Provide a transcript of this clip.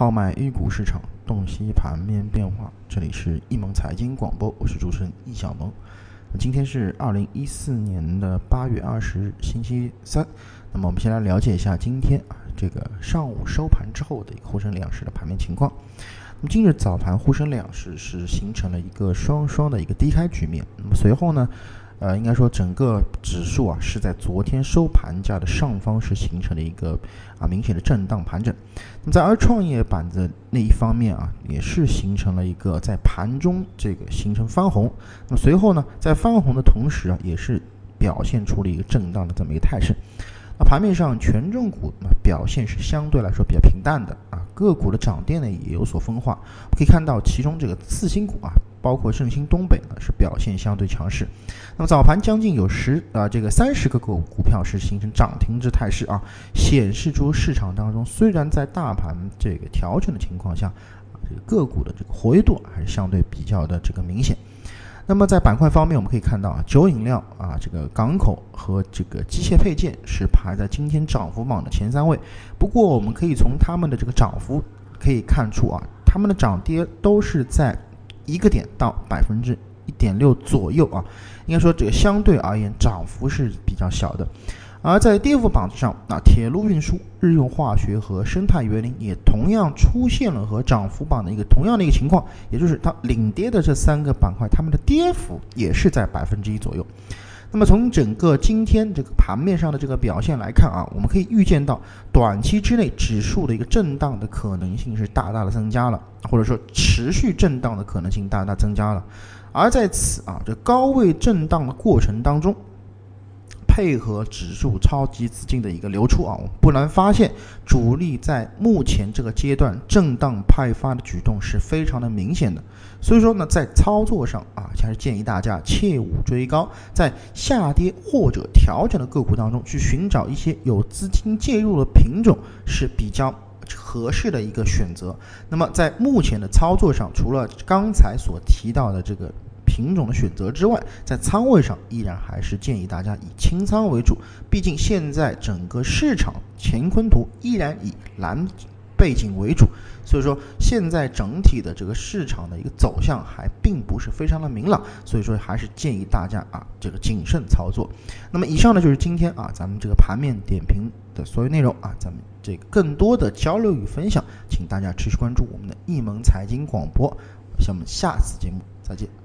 号脉 A 股市场，洞悉盘面变化。这里是易盟财经广播，我是主持人易小萌。今天是二零一四年的八月二十日，星期三。那么我们先来了解一下今天啊这个上午收盘之后的一个沪深两市的盘面情况。那么今日早盘沪深两市是形成了一个双双的一个低开局面。那么随后呢？呃，应该说整个指数啊是在昨天收盘价的上方是形成了一个啊明显的震荡盘整。那么在而创业板的那一方面啊，也是形成了一个在盘中这个形成翻红。那么随后呢，在翻红的同时啊，也是表现出了一个震荡的这么一个态势。那盘面上权重股表现是相对来说比较平淡的啊，个股的涨跌呢也有所分化。可以看到其中这个次新股啊。包括盛兴东北呢是表现相对强势，那么早盘将近有十啊这个三十个股股票是形成涨停之态势啊，显示出市场当中虽然在大盘这个调整的情况下啊这个个股的这个活跃度还是相对比较的这个明显。那么在板块方面，我们可以看到啊酒饮料啊这个港口和这个机械配件是排在今天涨幅榜的前三位。不过我们可以从他们的这个涨幅可以看出啊，他们的涨跌都是在。一个点到百分之一点六左右啊，应该说这个相对而言涨幅是比较小的。而在跌幅榜上，那铁路运输、日用化学和生态园林也同样出现了和涨幅榜的一个同样的一个情况，也就是它领跌的这三个板块，它们的跌幅也是在百分之一左右。那么从整个今天这个盘面上的这个表现来看啊，我们可以预见到短期之内指数的一个震荡的可能性是大大的增加了，或者说持续震荡的可能性大大增加了。而在此啊，这高位震荡的过程当中。配合指数超级资金的一个流出啊，我们不难发现，主力在目前这个阶段震荡派发的举动是非常的明显的。所以说呢，在操作上啊，还是建议大家切勿追高，在下跌或者调整的个股当中去寻找一些有资金介入的品种是比较合适的一个选择。那么在目前的操作上，除了刚才所提到的这个。品种的选择之外，在仓位上依然还是建议大家以清仓为主。毕竟现在整个市场乾坤图依然以蓝背景为主，所以说现在整体的这个市场的一个走向还并不是非常的明朗，所以说还是建议大家啊这个谨慎操作。那么以上呢就是今天啊咱们这个盘面点评的所有内容啊，咱们这更多的交流与分享，请大家持续关注我们的易盟财经广播。我们下次节目再见。